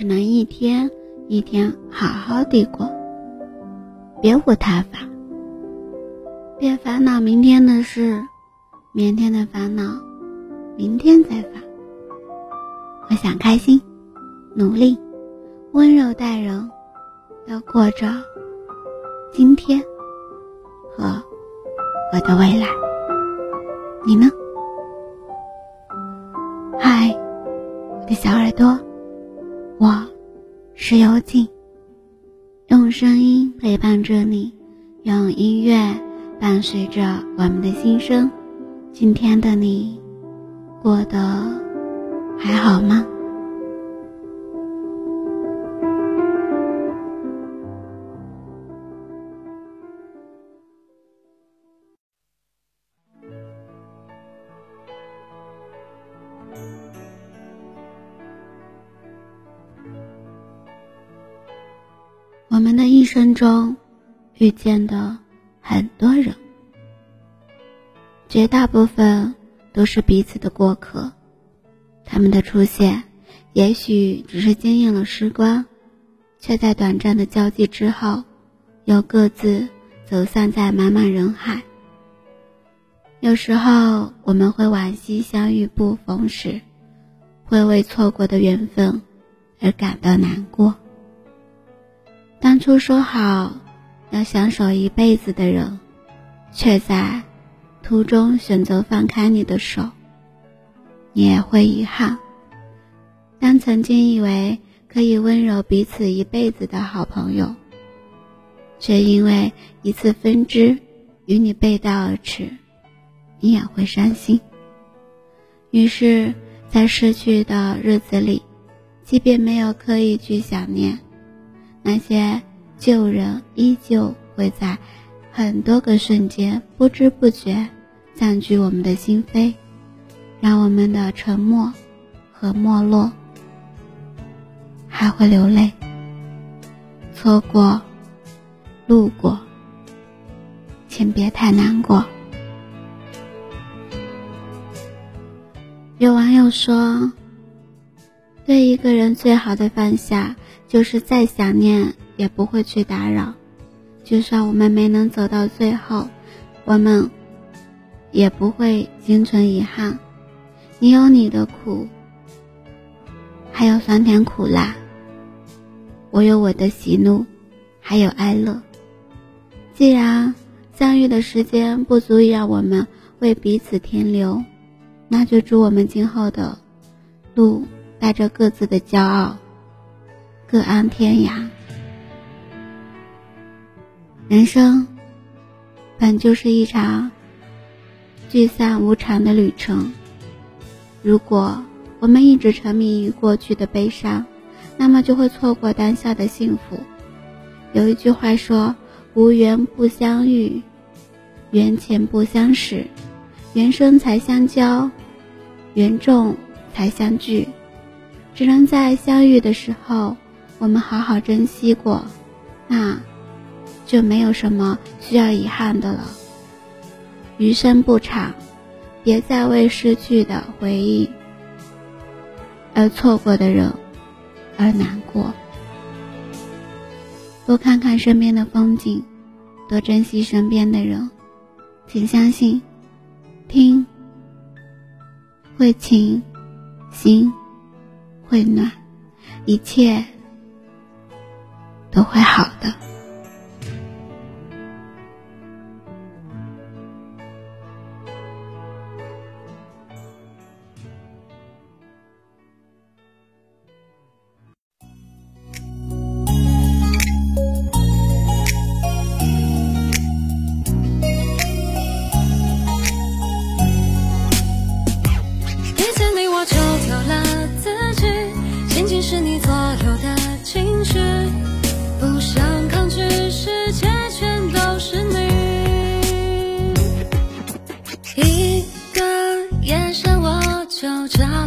只能一天一天好好地过，别无他法。别烦恼明天的事，明天的烦恼，明天再烦。我想开心，努力，温柔待人，要过着今天和我的未来。你呢？嗨，我的小耳朵，我是幽静，用声音陪伴着你，用音乐。伴随着我们的心声，今天的你过得还好吗？我们的一生中遇见的。很多人，绝大部分都是彼此的过客。他们的出现，也许只是惊艳了时光，却在短暂的交际之后，又各自走散在茫茫人海。有时候，我们会惋惜相遇不逢时，会为错过的缘分而感到难过。当初说好。要相守一辈子的人，却在途中选择放开你的手，你也会遗憾。当曾经以为可以温柔彼此一辈子的好朋友，却因为一次分支与你背道而驰，你也会伤心。于是，在失去的日子里，即便没有刻意去想念那些。旧人依旧会在很多个瞬间不知不觉占据我们的心扉，让我们的沉默和没落，还会流泪。错过，路过，请别太难过。有网友说，对一个人最好的放下，就是再想念。也不会去打扰，就算我们没能走到最后，我们也不会心存遗憾。你有你的苦，还有酸甜苦辣；我有我的喜怒，还有哀乐。既然相遇的时间不足以让我们为彼此停留，那就祝我们今后的路带着各自的骄傲，各安天涯。人生本就是一场聚散无常的旅程。如果我们一直沉迷于过去的悲伤，那么就会错过当下的幸福。有一句话说：“无缘不相遇，缘浅不相识，缘深才相交，缘重才相聚。”只能在相遇的时候，我们好好珍惜过。那。就没有什么需要遗憾的了。余生不长，别再为失去的回忆而错过的人而难过。多看看身边的风景，多珍惜身边的人。请相信，听会晴，心会暖，一切都会好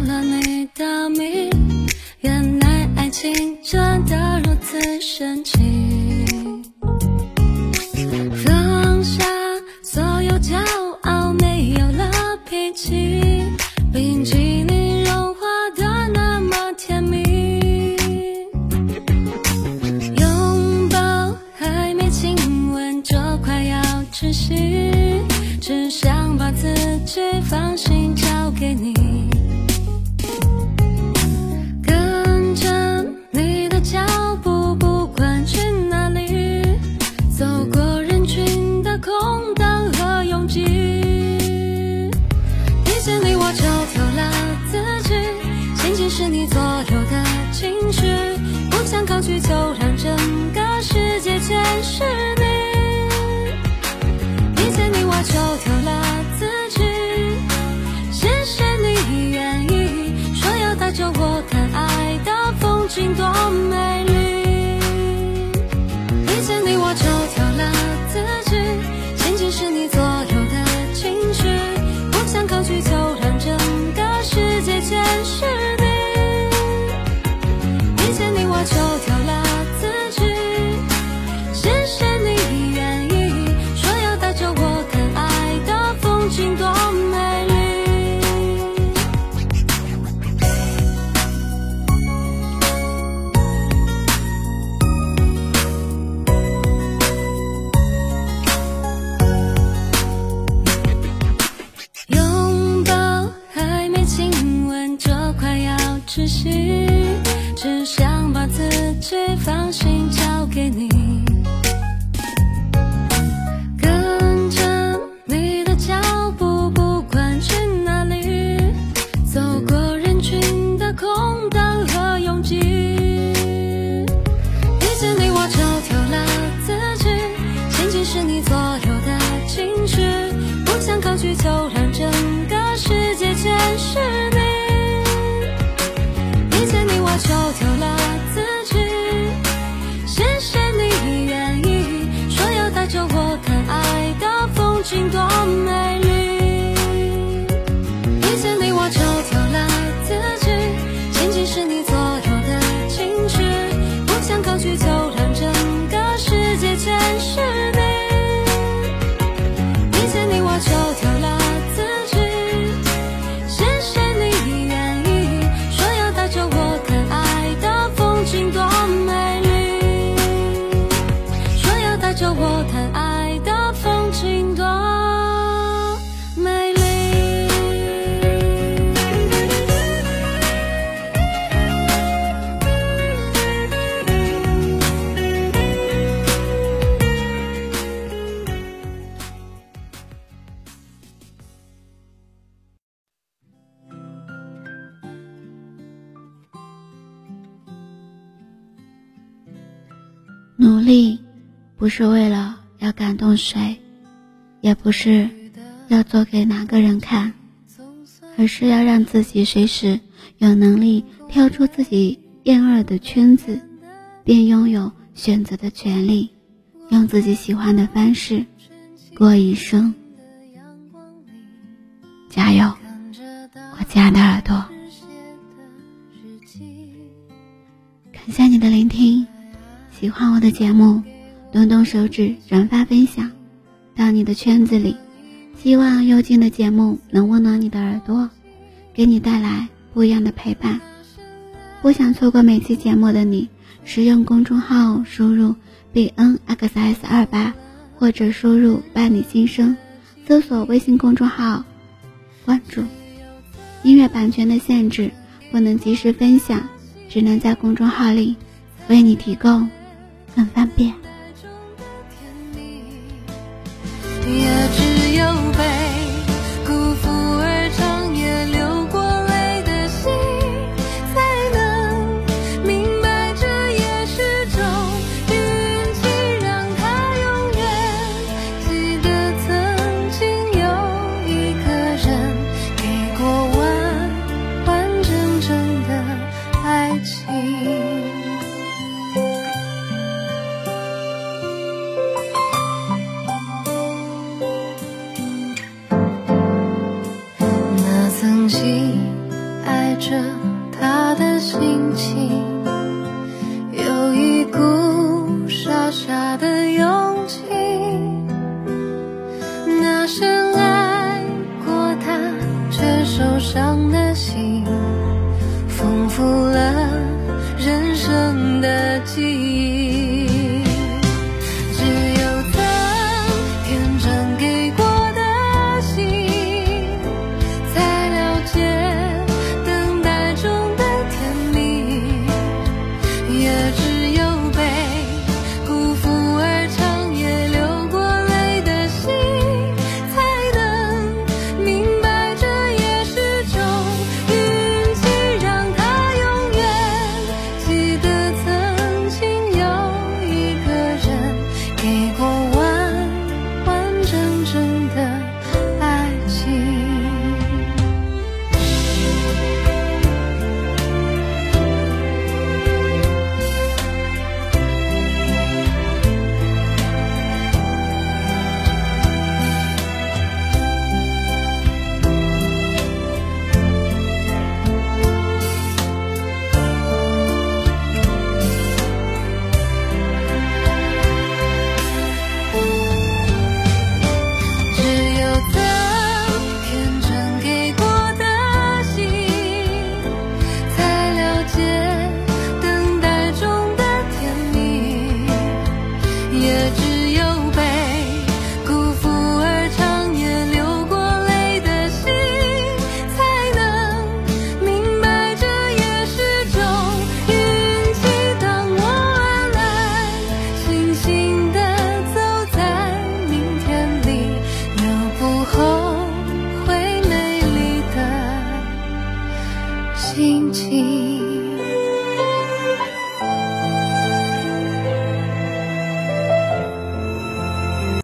了你的名原来爱情真的如此神奇。是你左右的情绪不想抗拒就让整个世界全是你。遇见你我就丢了自己谢谢你愿意说要带着我看爱的风景多美丽。不是为了要感动谁，也不是要做给哪个人看，而是要让自己随时有能力跳出自己厌恶的圈子，并拥有选择的权利，用自己喜欢的方式过一生。加油，我亲爱的耳朵！感谢你的聆听。喜欢我的节目，动动手指转发分享到你的圈子里。希望幽静的节目能温暖你的耳朵，给你带来不一样的陪伴。不想错过每期节目的你，使用公众号输入 b n x s 二八，或者输入伴你心声，搜索微信公众号关注。音乐版权的限制，不能及时分享，只能在公众号里为你提供。很方便。from